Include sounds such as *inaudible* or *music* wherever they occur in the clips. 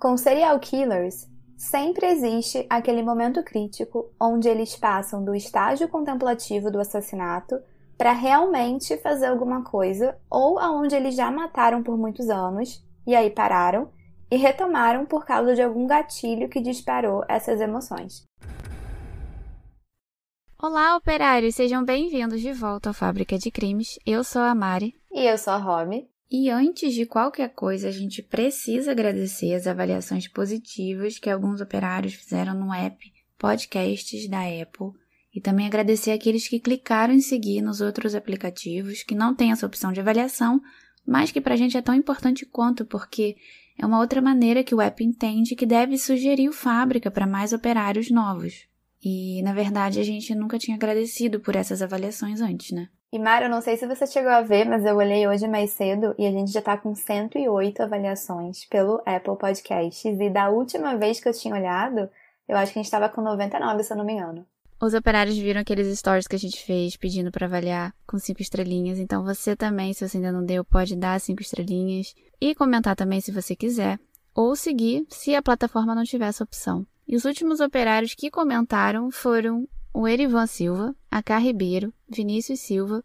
Com serial killers, sempre existe aquele momento crítico onde eles passam do estágio contemplativo do assassinato para realmente fazer alguma coisa, ou aonde eles já mataram por muitos anos e aí pararam e retomaram por causa de algum gatilho que disparou essas emoções. Olá, operários, sejam bem-vindos de volta à Fábrica de Crimes. Eu sou a Mari. E eu sou a Romy. E antes de qualquer coisa, a gente precisa agradecer as avaliações positivas que alguns operários fizeram no app Podcasts da Apple e também agradecer aqueles que clicaram em seguir nos outros aplicativos que não têm essa opção de avaliação, mas que para a gente é tão importante quanto, porque é uma outra maneira que o app entende que deve sugerir o fábrica para mais operários novos. E, na verdade, a gente nunca tinha agradecido por essas avaliações antes, né? E eu não sei se você chegou a ver, mas eu olhei hoje mais cedo e a gente já tá com 108 avaliações pelo Apple Podcasts. E da última vez que eu tinha olhado, eu acho que a gente tava com 99, se eu não me engano. Os operários viram aqueles stories que a gente fez pedindo para avaliar com cinco estrelinhas. Então você também, se você ainda não deu, pode dar cinco estrelinhas e comentar também se você quiser, ou seguir se a plataforma não tiver essa opção. E os últimos operários que comentaram foram o Erivan Silva, a Cá Ribeiro, Vinícius Silva,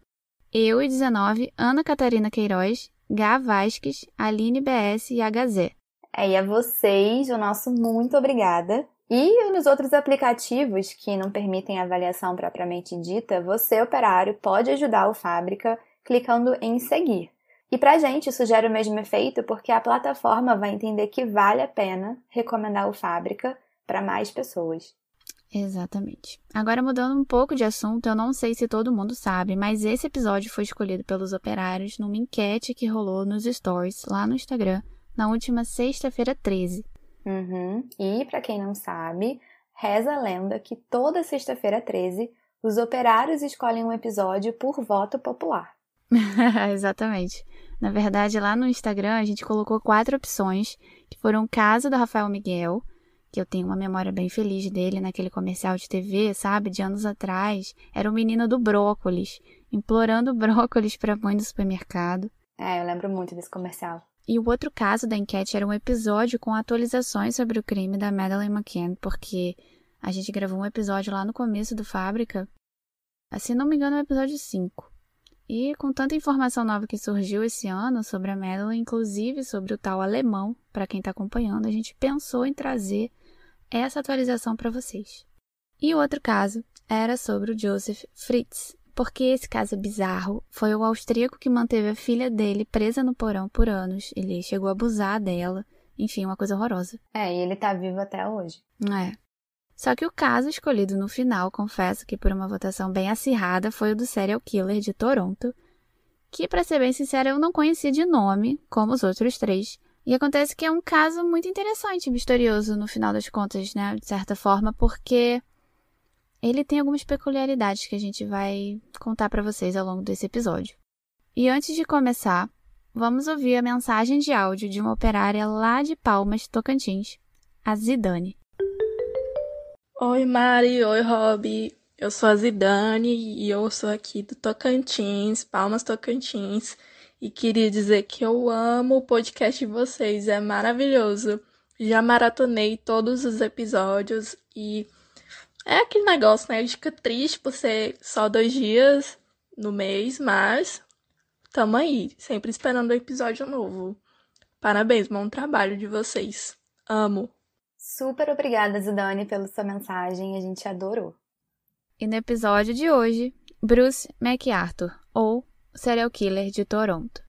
eu e 19, Ana Catarina Queiroz, Gá Vasques, Aline BS e HZ. É, e a vocês, o nosso muito obrigada. E nos outros aplicativos que não permitem avaliação propriamente dita, você, operário, pode ajudar o Fábrica clicando em seguir. E pra gente isso gera o mesmo efeito porque a plataforma vai entender que vale a pena recomendar o Fábrica para mais pessoas. Exatamente. Agora, mudando um pouco de assunto, eu não sei se todo mundo sabe, mas esse episódio foi escolhido pelos operários numa enquete que rolou nos stories lá no Instagram na última sexta-feira 13. Uhum. E, para quem não sabe, reza a lenda que toda sexta-feira 13 os operários escolhem um episódio por voto popular. *laughs* Exatamente. Na verdade, lá no Instagram a gente colocou quatro opções, que foram o caso do Rafael Miguel, que eu tenho uma memória bem feliz dele naquele comercial de TV, sabe, de anos atrás. Era o menino do brócolis, implorando *laughs* brócolis para a mãe do supermercado. É, eu lembro muito desse comercial. E o outro caso da enquete era um episódio com atualizações sobre o crime da Madeleine McCann, porque a gente gravou um episódio lá no começo do Fábrica. Se não me engano, é o episódio 5. E com tanta informação nova que surgiu esse ano sobre a Madeleine, inclusive sobre o tal alemão, para quem está acompanhando, a gente pensou em trazer essa atualização para vocês. E o outro caso era sobre o Joseph Fritz, porque esse caso bizarro foi o austríaco que manteve a filha dele presa no porão por anos. Ele chegou a abusar dela. Enfim, uma coisa horrorosa. É, e ele tá vivo até hoje. É. Só que o caso escolhido no final, confesso que por uma votação bem acirrada, foi o do serial killer de Toronto, que, para ser bem sincera, eu não conhecia de nome, como os outros três, e acontece que é um caso muito interessante, misterioso no final das contas, né? De certa forma, porque ele tem algumas peculiaridades que a gente vai contar para vocês ao longo desse episódio. E antes de começar, vamos ouvir a mensagem de áudio de uma operária lá de Palmas, Tocantins, a Zidane. Oi, Mari. Oi, Rob. Eu sou a Zidane e eu sou aqui do Tocantins, Palmas Tocantins. E queria dizer que eu amo o podcast de vocês, é maravilhoso. Já maratonei todos os episódios e é aquele negócio, né? A gente fica triste por ser só dois dias no mês, mas tamo aí, sempre esperando o um episódio novo. Parabéns, bom trabalho de vocês. Amo. Super obrigada, Zidane, pela sua mensagem, a gente adorou. E no episódio de hoje, Bruce MacArthur, ou serial killer de Toronto.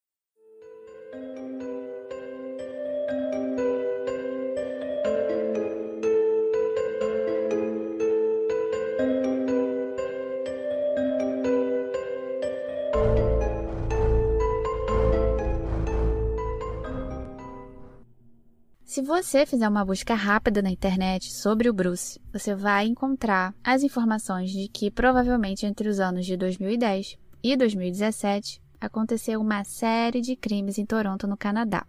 Se você fizer uma busca rápida na internet sobre o Bruce, você vai encontrar as informações de que provavelmente entre os anos de 2010 e 2017 aconteceu uma série de crimes em Toronto, no Canadá.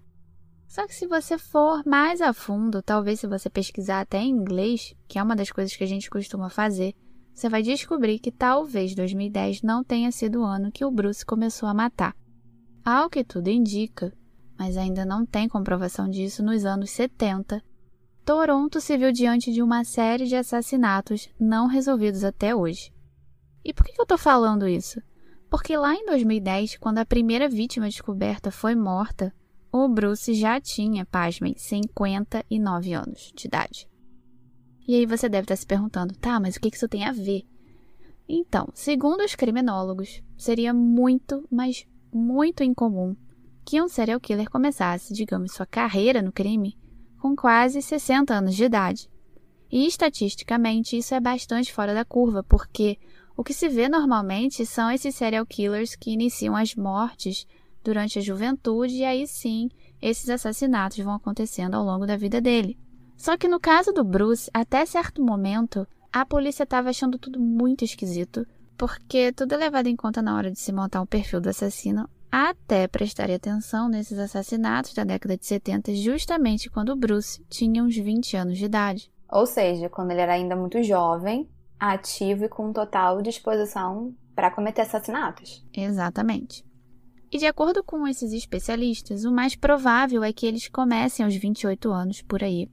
Só que se você for mais a fundo, talvez se você pesquisar até em inglês, que é uma das coisas que a gente costuma fazer, você vai descobrir que talvez 2010 não tenha sido o ano que o Bruce começou a matar. Ao que tudo indica, mas ainda não tem comprovação disso, nos anos 70, Toronto se viu diante de uma série de assassinatos não resolvidos até hoje. E por que eu estou falando isso? Porque lá em 2010, quando a primeira vítima descoberta foi morta, o Bruce já tinha, pasmem, 59 anos de idade. E aí você deve estar se perguntando, tá, mas o que isso tem a ver? Então, segundo os criminólogos, seria muito, mas muito incomum que um serial killer começasse, digamos, sua carreira no crime com quase 60 anos de idade. E estatisticamente isso é bastante fora da curva, porque o que se vê normalmente são esses serial killers que iniciam as mortes durante a juventude e aí sim esses assassinatos vão acontecendo ao longo da vida dele. Só que no caso do Bruce, até certo momento, a polícia estava achando tudo muito esquisito, porque tudo é levado em conta na hora de se montar um perfil do assassino até prestar atenção nesses assassinatos da década de 70, justamente quando Bruce tinha uns 20 anos de idade. Ou seja, quando ele era ainda muito jovem, ativo e com total disposição para cometer assassinatos. Exatamente. E de acordo com esses especialistas, o mais provável é que eles comecem aos 28 anos por aí.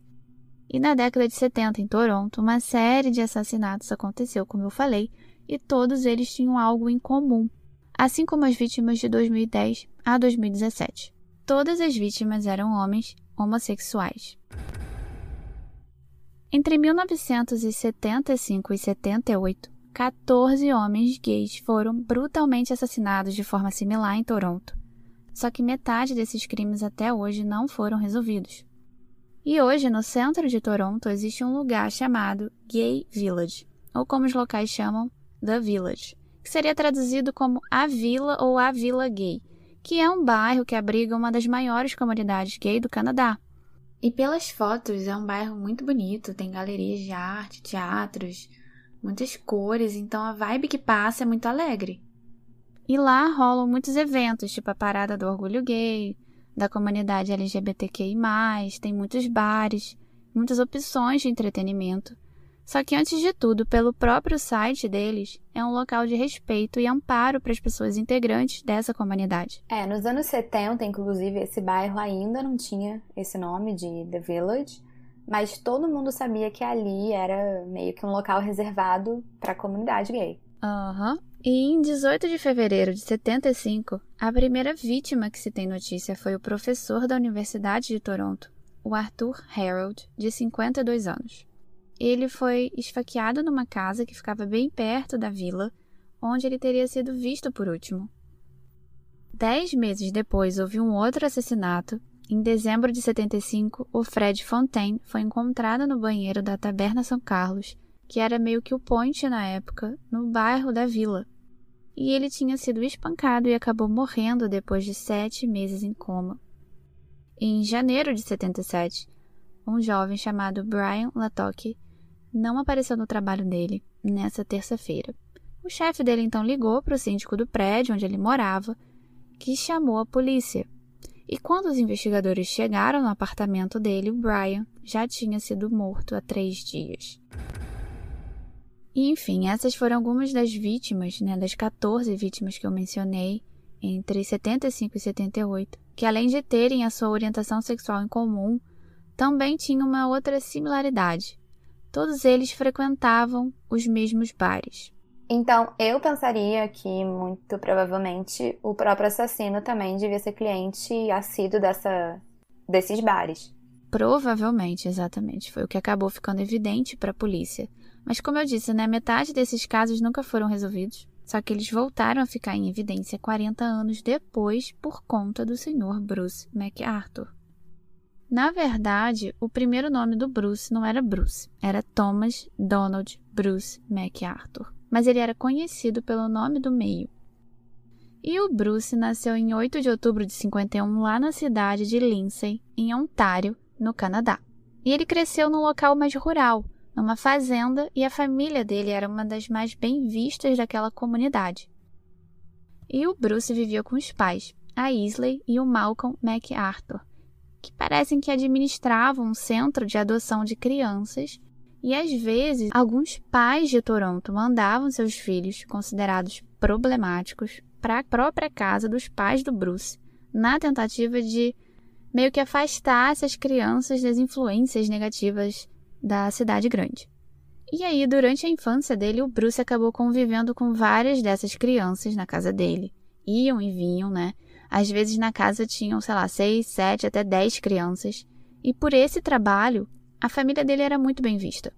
E na década de 70, em Toronto, uma série de assassinatos aconteceu, como eu falei, e todos eles tinham algo em comum assim como as vítimas de 2010 a 2017. Todas as vítimas eram homens homossexuais. Entre 1975 e 78, 14 homens gays foram brutalmente assassinados de forma similar em Toronto. Só que metade desses crimes até hoje não foram resolvidos. E hoje, no centro de Toronto, existe um lugar chamado Gay Village, ou como os locais chamam, The Village, que seria traduzido como A Vila ou A Vila Gay, que é um bairro que abriga uma das maiores comunidades gay do Canadá. E pelas fotos é um bairro muito bonito, tem galerias de arte, teatros, muitas cores, então a vibe que passa é muito alegre. E lá rolam muitos eventos, tipo a Parada do Orgulho Gay, da comunidade LGBTQI, tem muitos bares, muitas opções de entretenimento. Só que, antes de tudo, pelo próprio site deles, é um local de respeito e amparo para as pessoas integrantes dessa comunidade. É, nos anos 70, inclusive, esse bairro ainda não tinha esse nome de The Village, mas todo mundo sabia que ali era meio que um local reservado para a comunidade gay. Aham. Uhum. E em 18 de fevereiro de 75, a primeira vítima que se tem notícia foi o professor da Universidade de Toronto, o Arthur Harold, de 52 anos ele foi esfaqueado numa casa que ficava bem perto da vila, onde ele teria sido visto por último. Dez meses depois, houve um outro assassinato. Em dezembro de 75, o Fred Fontaine foi encontrado no banheiro da Taberna São Carlos, que era meio que o point na época, no bairro da vila. E ele tinha sido espancado e acabou morrendo depois de sete meses em coma. Em janeiro de 77, um jovem chamado Brian Latoque não apareceu no trabalho dele nessa terça-feira. O chefe dele então ligou para o síndico do prédio onde ele morava, que chamou a polícia. E quando os investigadores chegaram no apartamento dele, o Brian já tinha sido morto há três dias. E, enfim, essas foram algumas das vítimas, né, das 14 vítimas que eu mencionei, entre 75 e 78, que além de terem a sua orientação sexual em comum, também tinham uma outra similaridade. Todos eles frequentavam os mesmos bares. Então, eu pensaria que muito provavelmente o próprio assassino também devia ser cliente assíduo dessa, desses bares. Provavelmente, exatamente. Foi o que acabou ficando evidente para a polícia. Mas, como eu disse, né, metade desses casos nunca foram resolvidos. Só que eles voltaram a ficar em evidência 40 anos depois por conta do Sr. Bruce MacArthur. Na verdade, o primeiro nome do Bruce não era Bruce, era Thomas Donald Bruce MacArthur, mas ele era conhecido pelo nome do meio. E o Bruce nasceu em 8 de outubro de 51 lá na cidade de Lindsay, em Ontário, no Canadá. E ele cresceu num local mais rural, numa fazenda, e a família dele era uma das mais bem vistas daquela comunidade. E o Bruce vivia com os pais, a Isley e o Malcolm MacArthur, que parecem que administravam um centro de adoção de crianças, e às vezes alguns pais de Toronto mandavam seus filhos, considerados problemáticos, para a própria casa dos pais do Bruce, na tentativa de meio que afastasse as crianças das influências negativas da cidade grande. E aí, durante a infância dele, o Bruce acabou convivendo com várias dessas crianças na casa dele. Iam e vinham, né? Às vezes na casa tinham, sei lá, seis, sete, até dez crianças. E por esse trabalho, a família dele era muito bem vista.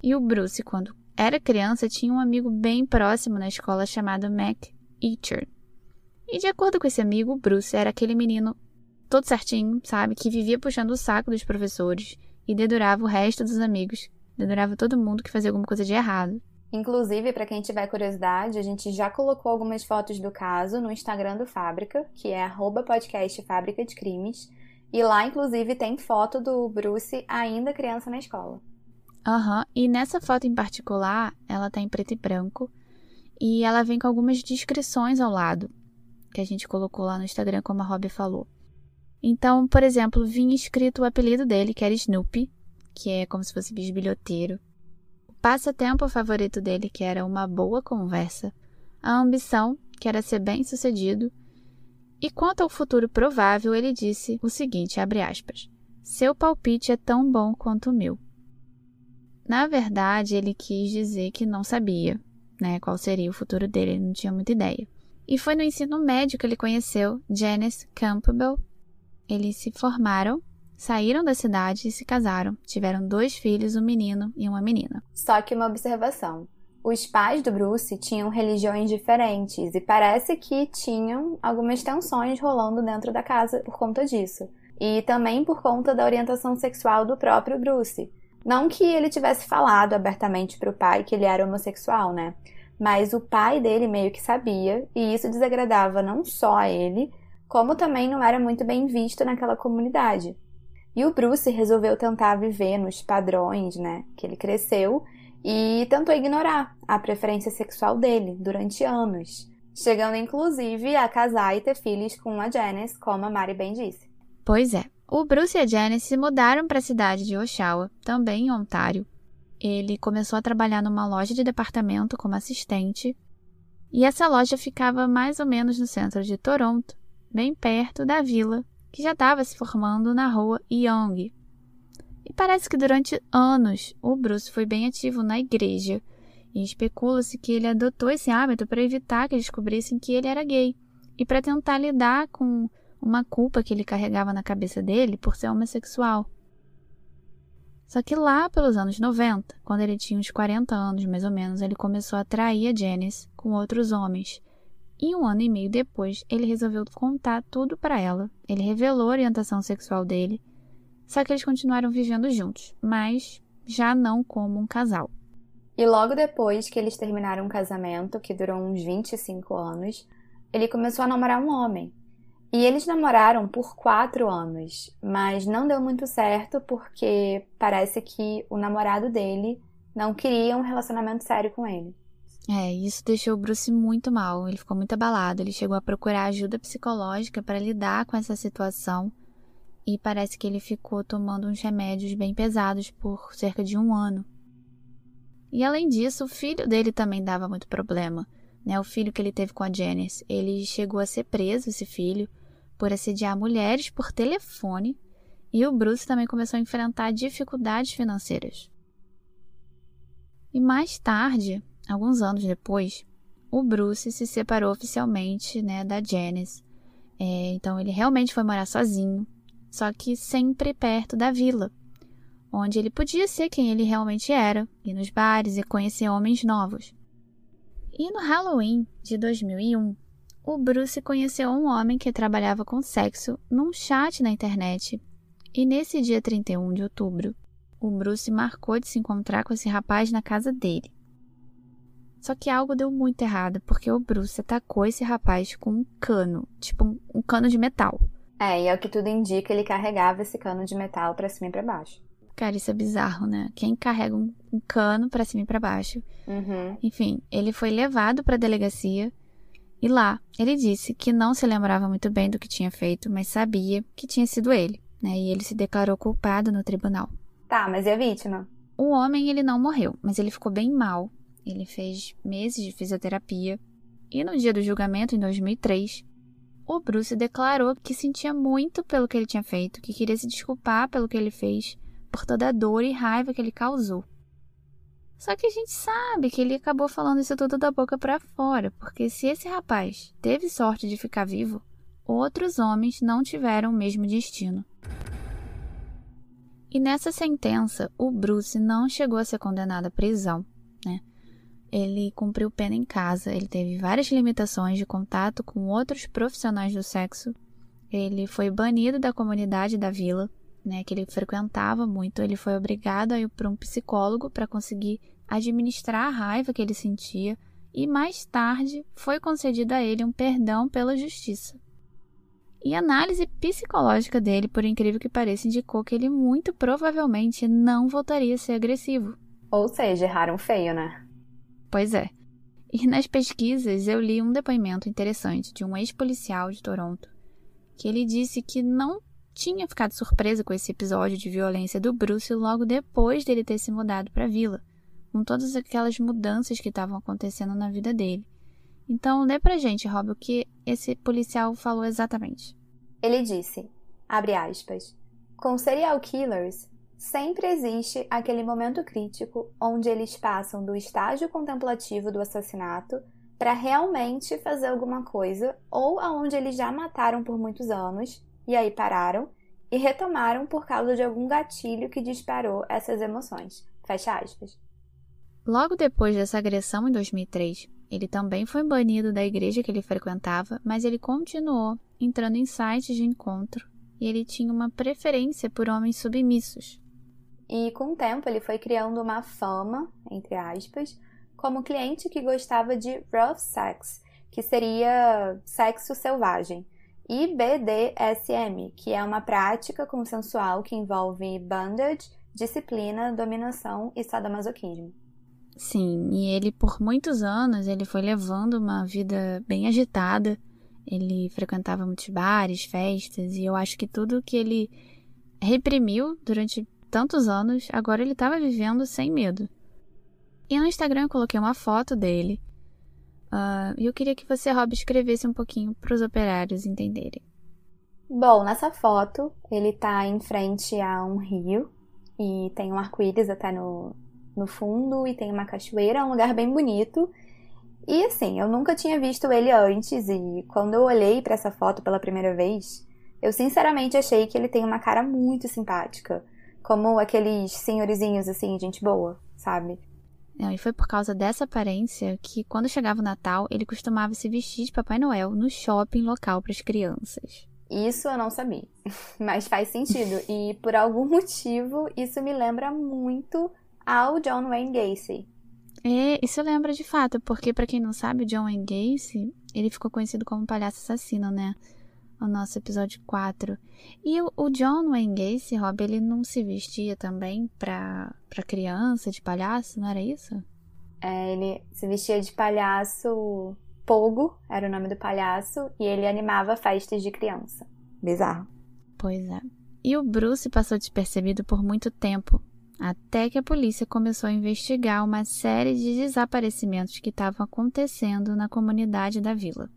E o Bruce, quando era criança, tinha um amigo bem próximo na escola chamado Mac Eacher. E de acordo com esse amigo, Bruce era aquele menino todo certinho, sabe? Que vivia puxando o saco dos professores e dedurava o resto dos amigos. Dedurava todo mundo que fazia alguma coisa de errado. Inclusive, para quem tiver curiosidade, a gente já colocou algumas fotos do caso no Instagram do Fábrica, que é podcast Fábrica de Crimes. E lá, inclusive, tem foto do Bruce ainda criança na escola. Aham, uhum. e nessa foto em particular, ela tá em preto e branco. E ela vem com algumas descrições ao lado, que a gente colocou lá no Instagram, como a Robbie falou. Então, por exemplo, vinha escrito o apelido dele, que era Snoopy, que é como se fosse bisbilhoteiro. Passatempo favorito dele, que era uma boa conversa. A ambição, que era ser bem-sucedido. E quanto ao futuro provável, ele disse o seguinte, aspas: Seu palpite é tão bom quanto o meu. Na verdade, ele quis dizer que não sabia, né, qual seria o futuro dele, ele não tinha muita ideia. E foi no ensino médio que ele conheceu Janice Campbell. Eles se formaram, saíram da cidade e se casaram. Tiveram dois filhos, um menino e uma menina. Só que uma observação. Os pais do Bruce tinham religiões diferentes e parece que tinham algumas tensões rolando dentro da casa por conta disso. E também por conta da orientação sexual do próprio Bruce. Não que ele tivesse falado abertamente para o pai que ele era homossexual, né? Mas o pai dele meio que sabia, e isso desagradava não só a ele, como também não era muito bem visto naquela comunidade. E o Bruce resolveu tentar viver nos padrões, né, que ele cresceu e tentou ignorar a preferência sexual dele durante anos, chegando inclusive a casar e ter filhos com a Janice, como a Mari bem disse. Pois é, o Bruce e a Janice se mudaram para a cidade de Oshawa, também em Ontário. Ele começou a trabalhar numa loja de departamento como assistente, e essa loja ficava mais ou menos no centro de Toronto, bem perto da vila que já estava se formando na rua Yonge. E parece que durante anos o Bruce foi bem ativo na igreja, e especula-se que ele adotou esse hábito para evitar que descobrissem que ele era gay e para tentar lidar com uma culpa que ele carregava na cabeça dele por ser homossexual. Só que lá pelos anos 90, quando ele tinha uns 40 anos mais ou menos, ele começou a atrair a Janice com outros homens. E um ano e meio depois, ele resolveu contar tudo para ela. Ele revelou a orientação sexual dele. Só que eles continuaram vivendo juntos, mas já não como um casal. E logo depois que eles terminaram o casamento, que durou uns 25 anos, ele começou a namorar um homem, e eles namoraram por quatro anos, mas não deu muito certo porque parece que o namorado dele não queria um relacionamento sério com ele. É, isso deixou o Bruce muito mal. Ele ficou muito abalado. Ele chegou a procurar ajuda psicológica para lidar com essa situação. E parece que ele ficou tomando uns remédios bem pesados por cerca de um ano. E além disso, o filho dele também dava muito problema né, o filho que ele teve com a Janice, ele chegou a ser preso, esse filho, por assediar mulheres por telefone, e o Bruce também começou a enfrentar dificuldades financeiras. E mais tarde, alguns anos depois, o Bruce se separou oficialmente né, da Janice. É, então ele realmente foi morar sozinho, só que sempre perto da vila, onde ele podia ser quem ele realmente era, ir nos bares e conhecer homens novos. E no Halloween de 2001, o Bruce conheceu um homem que trabalhava com sexo num chat na internet. E nesse dia 31 de outubro, o Bruce marcou de se encontrar com esse rapaz na casa dele. Só que algo deu muito errado, porque o Bruce atacou esse rapaz com um cano, tipo um, um cano de metal. É, e é o que tudo indica, ele carregava esse cano de metal para cima e para baixo. Cara, isso é bizarro, né? Quem carrega um, um cano para cima e para baixo. Uhum. Enfim, ele foi levado para a delegacia e lá ele disse que não se lembrava muito bem do que tinha feito, mas sabia que tinha sido ele, né? E ele se declarou culpado no tribunal. Tá, mas e a vítima? O homem ele não morreu, mas ele ficou bem mal. Ele fez meses de fisioterapia e no dia do julgamento, em 2003, o Bruce declarou que sentia muito pelo que ele tinha feito, que queria se desculpar pelo que ele fez, por toda a dor e raiva que ele causou. Só que a gente sabe que ele acabou falando isso tudo da boca para fora, porque se esse rapaz teve sorte de ficar vivo, outros homens não tiveram o mesmo destino. E nessa sentença, o Bruce não chegou a ser condenado à prisão? Ele cumpriu pena em casa, ele teve várias limitações de contato com outros profissionais do sexo. Ele foi banido da comunidade da vila, né, que ele frequentava muito. Ele foi obrigado a ir para um psicólogo para conseguir administrar a raiva que ele sentia e mais tarde foi concedido a ele um perdão pela justiça. E a análise psicológica dele, por incrível que pareça, indicou que ele muito provavelmente não voltaria a ser agressivo. Ou seja, erraram feio, né? Pois é. E nas pesquisas eu li um depoimento interessante de um ex-policial de Toronto, que ele disse que não tinha ficado surpreso com esse episódio de violência do Bruce logo depois dele ter se mudado para a vila, com todas aquelas mudanças que estavam acontecendo na vida dele. Então, lê pra gente, Rob, o que esse policial falou exatamente. Ele disse, abre aspas, com serial killers, Sempre existe aquele momento crítico onde eles passam do estágio contemplativo do assassinato para realmente fazer alguma coisa, ou aonde eles já mataram por muitos anos e aí pararam e retomaram por causa de algum gatilho que disparou essas emoções. Fecha aspas. Logo depois dessa agressão em 2003, ele também foi banido da igreja que ele frequentava, mas ele continuou entrando em sites de encontro e ele tinha uma preferência por homens submissos. E com o tempo ele foi criando uma fama, entre aspas, como cliente que gostava de rough sex, que seria sexo selvagem, e BDSM, que é uma prática consensual que envolve bondage, disciplina, dominação e sadomasoquismo. Sim, e ele por muitos anos ele foi levando uma vida bem agitada. Ele frequentava muitos bares, festas, e eu acho que tudo que ele reprimiu durante tantos anos, agora ele estava vivendo sem medo. E no Instagram eu coloquei uma foto dele. Uh, e eu queria que você, Rob, escrevesse um pouquinho para os operários entenderem. Bom, nessa foto ele está em frente a um rio e tem um arco-íris até no, no fundo e tem uma cachoeira, um lugar bem bonito. E assim, eu nunca tinha visto ele antes e quando eu olhei para essa foto pela primeira vez, eu sinceramente achei que ele tem uma cara muito simpática como aqueles senhorizinhos assim, gente boa, sabe? Não, e foi por causa dessa aparência que, quando chegava o Natal, ele costumava se vestir de Papai Noel no shopping local para as crianças. Isso eu não sabia, *laughs* mas faz sentido. e por algum *laughs* motivo, isso me lembra muito ao John Wayne Gacy. É, isso lembra de fato, porque para quem não sabe, o John Wayne Gacy, ele ficou conhecido como palhaço assassino, né? O nosso episódio 4. E o, o John Wayne Gacy, Rob, ele não se vestia também pra, pra criança de palhaço, não era isso? É, ele se vestia de palhaço Pogo, era o nome do palhaço, e ele animava festas de criança. Bizarro. Pois é. E o Bruce passou despercebido por muito tempo, até que a polícia começou a investigar uma série de desaparecimentos que estavam acontecendo na comunidade da vila.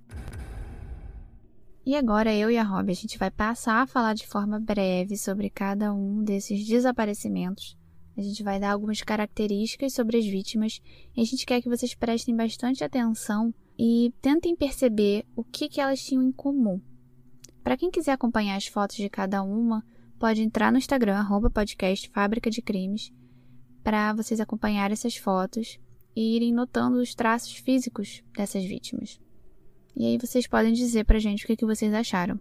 E agora eu e a Rob a gente vai passar a falar de forma breve sobre cada um desses desaparecimentos. A gente vai dar algumas características sobre as vítimas e a gente quer que vocês prestem bastante atenção e tentem perceber o que, que elas tinham em comum. Para quem quiser acompanhar as fotos de cada uma, pode entrar no Instagram, arroba podcast Fábrica de Crimes, para vocês acompanharem essas fotos e irem notando os traços físicos dessas vítimas. E aí vocês podem dizer pra gente o que, que vocês acharam.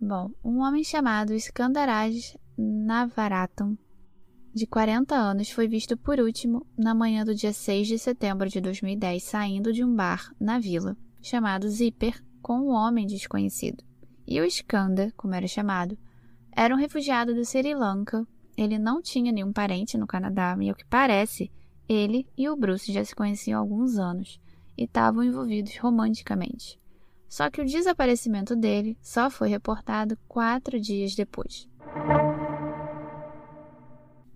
Bom, um homem chamado Skandaraj Navaratam, de 40 anos, foi visto por último na manhã do dia 6 de setembro de 2010 saindo de um bar na vila, chamado Zipper, com um homem desconhecido. E o Skanda, como era chamado, era um refugiado do Sri Lanka. Ele não tinha nenhum parente no Canadá, e ao que parece, ele e o Bruce já se conheciam há alguns anos e estavam envolvidos romanticamente. Só que o desaparecimento dele só foi reportado quatro dias depois.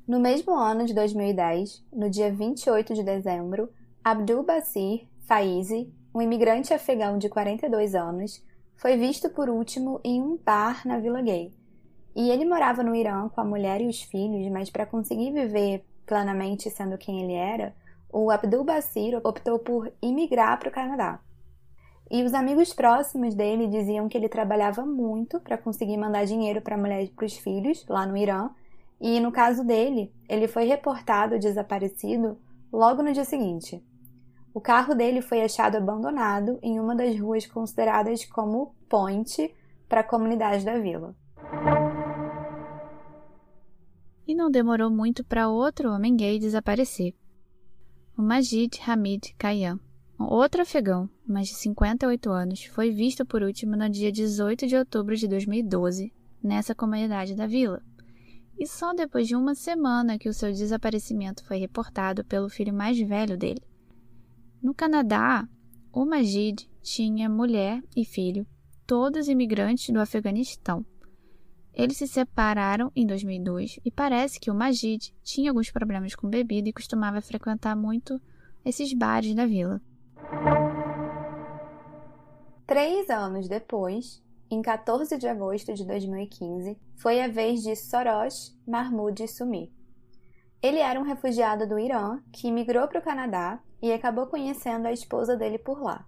No mesmo ano de 2010, no dia 28 de dezembro, Abdul Basir Faizi, um imigrante afegão de 42 anos, foi visto por último em um bar na Vila Gay. E ele morava no Irã com a mulher e os filhos, mas para conseguir viver plenamente sendo quem ele era, o Abdul Basir optou por imigrar para o Canadá. E os amigos próximos dele diziam que ele trabalhava muito para conseguir mandar dinheiro para a mulher e para os filhos lá no Irã. E no caso dele, ele foi reportado desaparecido logo no dia seguinte. O carro dele foi achado abandonado em uma das ruas consideradas como ponte para a comunidade da vila. E não demorou muito para outro homem gay desaparecer. O Majid Hamid Kayam, outro afegão, mais de 58 anos, foi visto por último no dia 18 de outubro de 2012, nessa comunidade da vila. E só depois de uma semana que o seu desaparecimento foi reportado pelo filho mais velho dele. No Canadá, o Majid tinha mulher e filho, todos imigrantes do Afeganistão. Eles se separaram em 2002 e parece que o Majid tinha alguns problemas com bebida e costumava frequentar muito esses bares da vila. Três anos depois, em 14 de agosto de 2015, foi a vez de Soros Mahmoud sumir. Ele era um refugiado do Irã que migrou para o Canadá e acabou conhecendo a esposa dele por lá.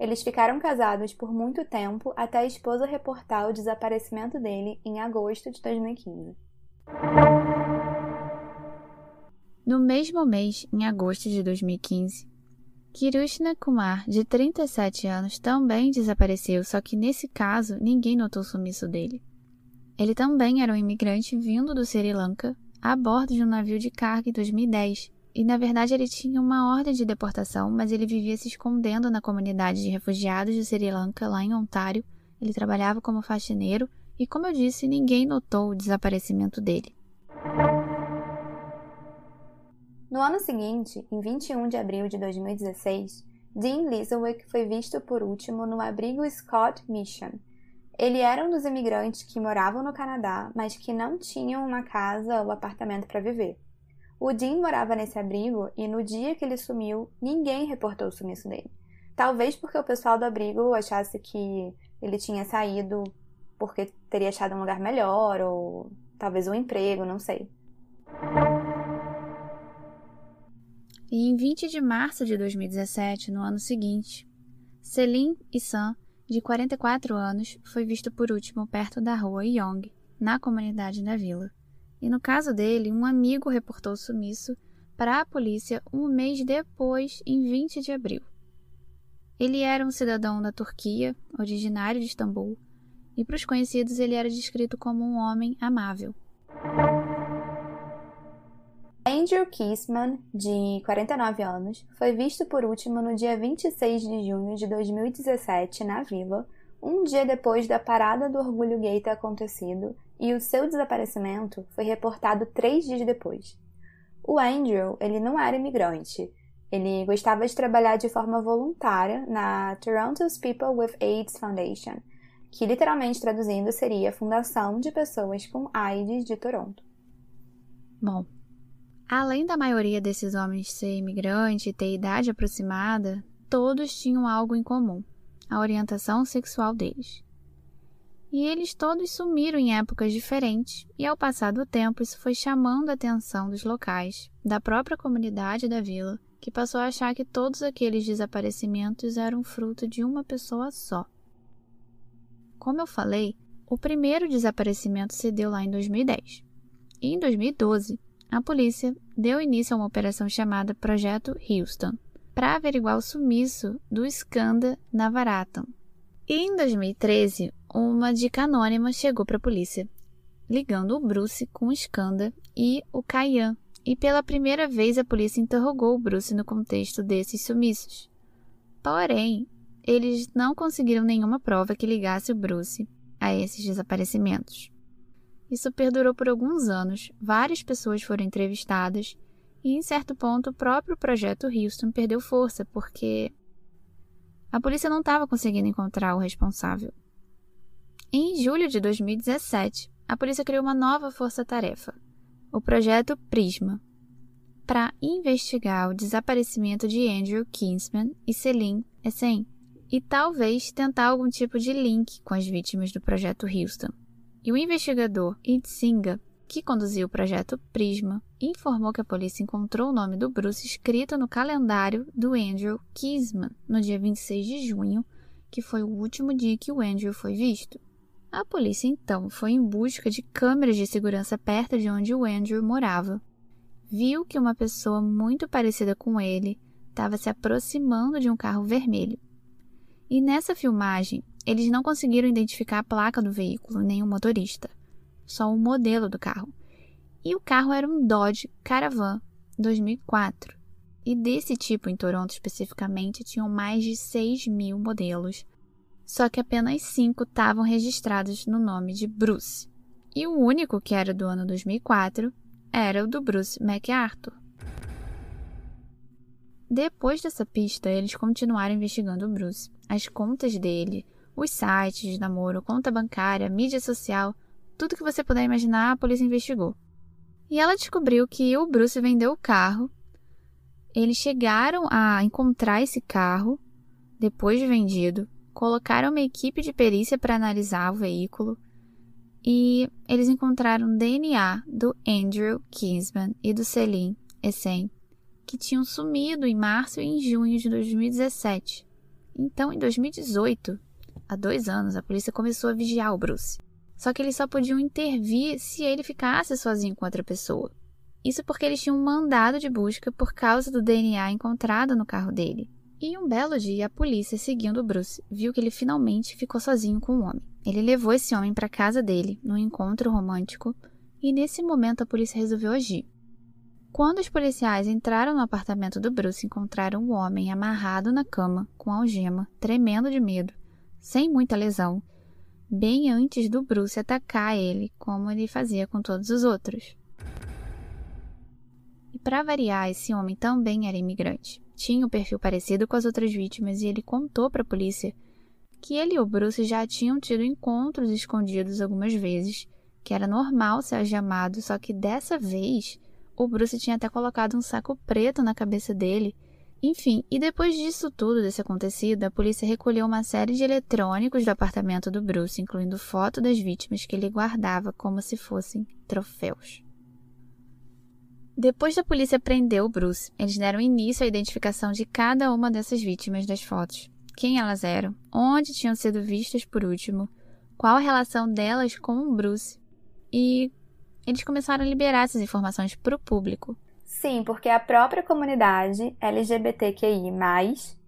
Eles ficaram casados por muito tempo até a esposa reportar o desaparecimento dele em agosto de 2015. No mesmo mês, em agosto de 2015, Kirushna Kumar, de 37 anos, também desapareceu, só que nesse caso ninguém notou o sumiço dele. Ele também era um imigrante vindo do Sri Lanka a bordo de um navio de carga em 2010 e na verdade ele tinha uma ordem de deportação, mas ele vivia se escondendo na comunidade de refugiados de Sri Lanka, lá em Ontário. Ele trabalhava como faxineiro e, como eu disse, ninguém notou o desaparecimento dele. No ano seguinte, em 21 de abril de 2016, Dean Lizowick foi visto por último no abrigo Scott Mission. Ele era um dos imigrantes que moravam no Canadá, mas que não tinham uma casa ou apartamento para viver. O Dean morava nesse abrigo e no dia que ele sumiu, ninguém reportou o sumiço dele. Talvez porque o pessoal do abrigo achasse que ele tinha saído porque teria achado um lugar melhor ou talvez um emprego, não sei. E em 20 de março de 2017, no ano seguinte, Celine Issan, de 44 anos, foi visto por último perto da rua Yong, na comunidade da vila. E no caso dele, um amigo reportou o sumiço para a polícia um mês depois, em 20 de abril. Ele era um cidadão da Turquia, originário de Istambul, e para os conhecidos ele era descrito como um homem amável. Andrew Kissman, de 49 anos, foi visto por último no dia 26 de junho de 2017 na Vila, um dia depois da parada do orgulho gay ter acontecido e o seu desaparecimento foi reportado três dias depois. O Andrew, ele não era imigrante. Ele gostava de trabalhar de forma voluntária na Toronto's People with AIDS Foundation, que literalmente traduzindo seria a Fundação de Pessoas com AIDS de Toronto. Bom, além da maioria desses homens ser imigrante e ter idade aproximada, todos tinham algo em comum: a orientação sexual deles e eles todos sumiram em épocas diferentes, e ao passar do tempo isso foi chamando a atenção dos locais, da própria comunidade da vila, que passou a achar que todos aqueles desaparecimentos eram fruto de uma pessoa só. Como eu falei, o primeiro desaparecimento se deu lá em 2010. E em 2012, a polícia deu início a uma operação chamada Projeto Houston, para averiguar o sumiço do Skanda Navarathan. E em 2013, uma dica anônima chegou para a polícia, ligando o Bruce com o Skanda e o Kayan, e pela primeira vez a polícia interrogou o Bruce no contexto desses sumiços. Porém, eles não conseguiram nenhuma prova que ligasse o Bruce a esses desaparecimentos. Isso perdurou por alguns anos, várias pessoas foram entrevistadas e, em certo ponto, o próprio projeto Houston perdeu força porque a polícia não estava conseguindo encontrar o responsável. Em julho de 2017, a polícia criou uma nova força-tarefa, o Projeto Prisma, para investigar o desaparecimento de Andrew Kinsman e Celine Essen e talvez tentar algum tipo de link com as vítimas do projeto Houston. E o investigador Itzinga, que conduziu o projeto Prisma, informou que a polícia encontrou o nome do Bruce escrito no calendário do Andrew Kisman no dia 26 de junho, que foi o último dia que o Andrew foi visto. A polícia então foi em busca de câmeras de segurança perto de onde o Andrew morava. Viu que uma pessoa muito parecida com ele estava se aproximando de um carro vermelho. E nessa filmagem, eles não conseguiram identificar a placa do veículo nem o motorista, só o modelo do carro. E o carro era um Dodge Caravan 2004. E desse tipo em Toronto especificamente tinham mais de 6 mil modelos só que apenas cinco estavam registrados no nome de Bruce. E o único que era do ano 2004 era o do Bruce MacArthur. Depois dessa pista, eles continuaram investigando o Bruce, as contas dele, os sites de namoro, conta bancária, mídia social, tudo que você puder imaginar, a polícia investigou. E ela descobriu que o Bruce vendeu o carro. Eles chegaram a encontrar esse carro depois de vendido colocaram uma equipe de perícia para analisar o veículo e eles encontraram DNA do Andrew Kinsman e do Celine Essen, que tinham sumido em março e em junho de 2017. Então, em 2018, há dois anos, a polícia começou a vigiar o Bruce. Só que eles só podiam intervir se ele ficasse sozinho com outra pessoa. Isso porque eles tinham um mandado de busca por causa do DNA encontrado no carro dele. E um belo dia, a polícia, seguindo Bruce, viu que ele finalmente ficou sozinho com um homem. Ele levou esse homem para casa dele, num encontro romântico, e nesse momento a polícia resolveu agir. Quando os policiais entraram no apartamento do Bruce, encontraram o um homem amarrado na cama, com algema, tremendo de medo, sem muita lesão, bem antes do Bruce atacar ele, como ele fazia com todos os outros. E para variar, esse homem também era imigrante tinha um perfil parecido com as outras vítimas e ele contou para a polícia que ele e o Bruce já tinham tido encontros escondidos algumas vezes, que era normal ser algemado, só que dessa vez o Bruce tinha até colocado um saco preto na cabeça dele. Enfim, e depois disso tudo, desse acontecido, a polícia recolheu uma série de eletrônicos do apartamento do Bruce, incluindo foto das vítimas que ele guardava como se fossem troféus. Depois da polícia prender o Bruce, eles deram início à identificação de cada uma dessas vítimas das fotos. Quem elas eram, onde tinham sido vistas por último, qual a relação delas com o Bruce. E eles começaram a liberar essas informações para o público. Sim, porque a própria comunidade LGBTQI,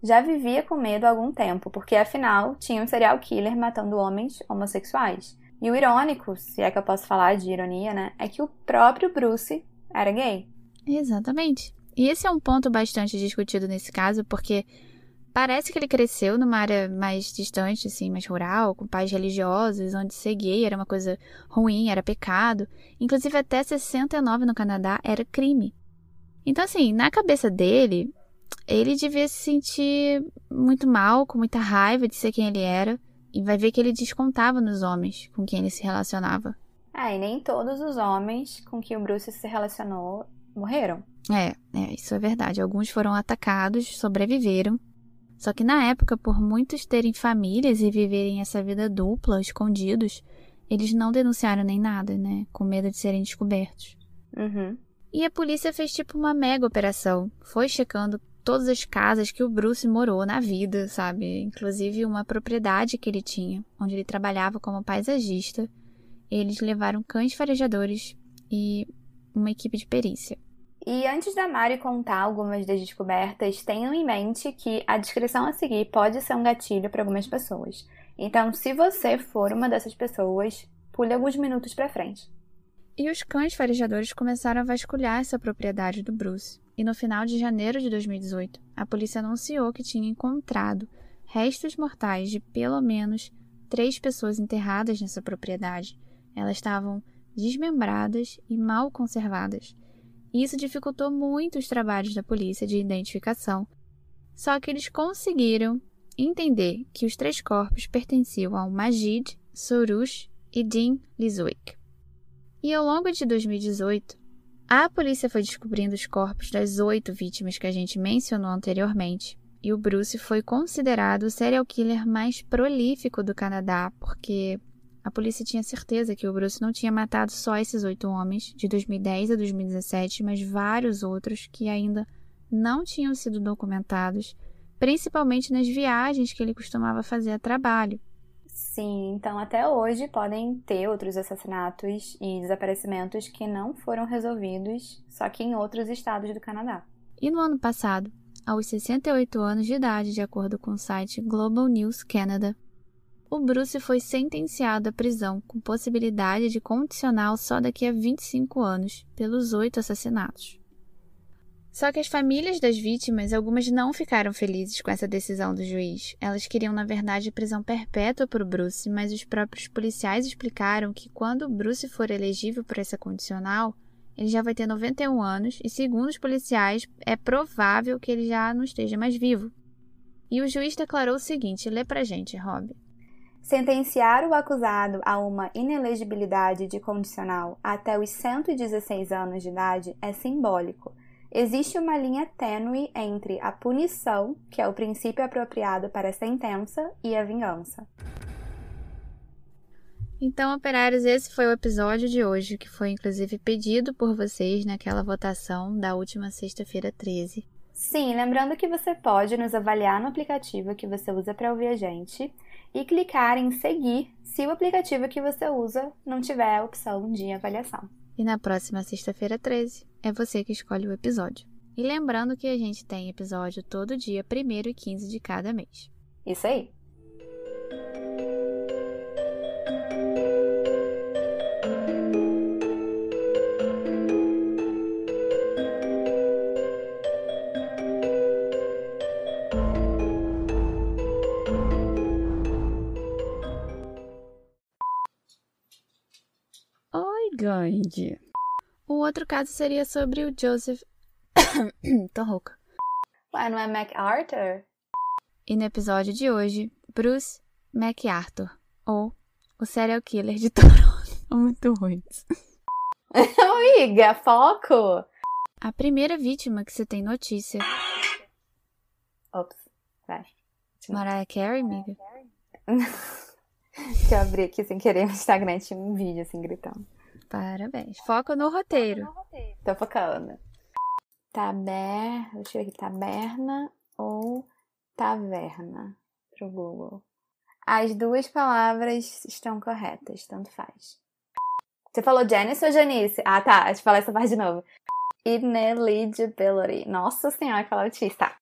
já vivia com medo há algum tempo, porque afinal tinha um serial killer matando homens homossexuais. E o irônico, se é que eu posso falar de ironia, né, é que o próprio Bruce era gay. Exatamente. E esse é um ponto bastante discutido nesse caso, porque parece que ele cresceu numa área mais distante, assim, mais rural, com pais religiosos, onde ser gay era uma coisa ruim, era pecado. Inclusive, até 69 no Canadá era crime. Então, assim, na cabeça dele, ele devia se sentir muito mal, com muita raiva de ser quem ele era. E vai ver que ele descontava nos homens com quem ele se relacionava. É, e nem todos os homens com que o Bruce se relacionou morreram. É, é, isso é verdade. Alguns foram atacados, sobreviveram. Só que na época, por muitos terem famílias e viverem essa vida dupla, escondidos, eles não denunciaram nem nada, né? Com medo de serem descobertos. Uhum. E a polícia fez tipo uma mega operação. Foi checando todas as casas que o Bruce morou na vida, sabe? Inclusive uma propriedade que ele tinha, onde ele trabalhava como paisagista eles levaram cães farejadores e uma equipe de perícia. E antes da Mari contar algumas das descobertas, tenham em mente que a descrição a seguir pode ser um gatilho para algumas pessoas. Então, se você for uma dessas pessoas, pule alguns minutos para frente. E os cães farejadores começaram a vasculhar essa propriedade do Bruce. E no final de janeiro de 2018, a polícia anunciou que tinha encontrado restos mortais de pelo menos três pessoas enterradas nessa propriedade elas estavam desmembradas e mal conservadas. Isso dificultou muito os trabalhos da polícia de identificação. Só que eles conseguiram entender que os três corpos pertenciam ao Majid, Sorush e Dean Liswick. E ao longo de 2018, a polícia foi descobrindo os corpos das oito vítimas que a gente mencionou anteriormente, e o Bruce foi considerado o serial killer mais prolífico do Canadá, porque a polícia tinha certeza que o Bruce não tinha matado só esses oito homens, de 2010 a 2017, mas vários outros que ainda não tinham sido documentados, principalmente nas viagens que ele costumava fazer a trabalho. Sim, então até hoje podem ter outros assassinatos e desaparecimentos que não foram resolvidos, só que em outros estados do Canadá. E no ano passado, aos 68 anos de idade, de acordo com o site Global News Canada, o Bruce foi sentenciado à prisão com possibilidade de condicional só daqui a 25 anos pelos oito assassinatos. Só que as famílias das vítimas, algumas não ficaram felizes com essa decisão do juiz. Elas queriam, na verdade, prisão perpétua para o Bruce, mas os próprios policiais explicaram que quando o Bruce for elegível por essa condicional, ele já vai ter 91 anos e, segundo os policiais, é provável que ele já não esteja mais vivo. E o juiz declarou o seguinte: lê pra gente, Rob. Sentenciar o acusado a uma inelegibilidade de condicional até os 116 anos de idade é simbólico. Existe uma linha tênue entre a punição, que é o princípio apropriado para a sentença, e a vingança. Então, operários, esse foi o episódio de hoje, que foi inclusive pedido por vocês naquela votação da última sexta-feira 13. Sim, lembrando que você pode nos avaliar no aplicativo que você usa para ouvir a gente e clicar em seguir se o aplicativo que você usa não tiver a opção de avaliação. E na próxima sexta-feira 13 é você que escolhe o episódio. E lembrando que a gente tem episódio todo dia, 1 e 15 de cada mês. Isso aí. Grande. O outro caso seria sobre o Joseph. *coughs* Tô rouca. Ué, não é MacArthur? E no episódio de hoje, Bruce MacArthur, ou o serial killer de *laughs* Toronto. Muito ruins. *laughs* Amiga, foco! A primeira vítima que você tem notícia. Ops, vai. Mariah Carey, amiga? *laughs* que eu abri aqui sem querer no Instagram tinha um vídeo assim gritando. Parabéns. Foca no roteiro. Tô focando. Taber... Deixa eu ver aqui. Taberna ou taverna pro Google. As duas palavras estão corretas, tanto faz. Você falou Janice ou Janice? Ah, tá. Deixa eu falar essa parte de novo. Ineligibility. Nossa senhora, que palavra difícil. Tá.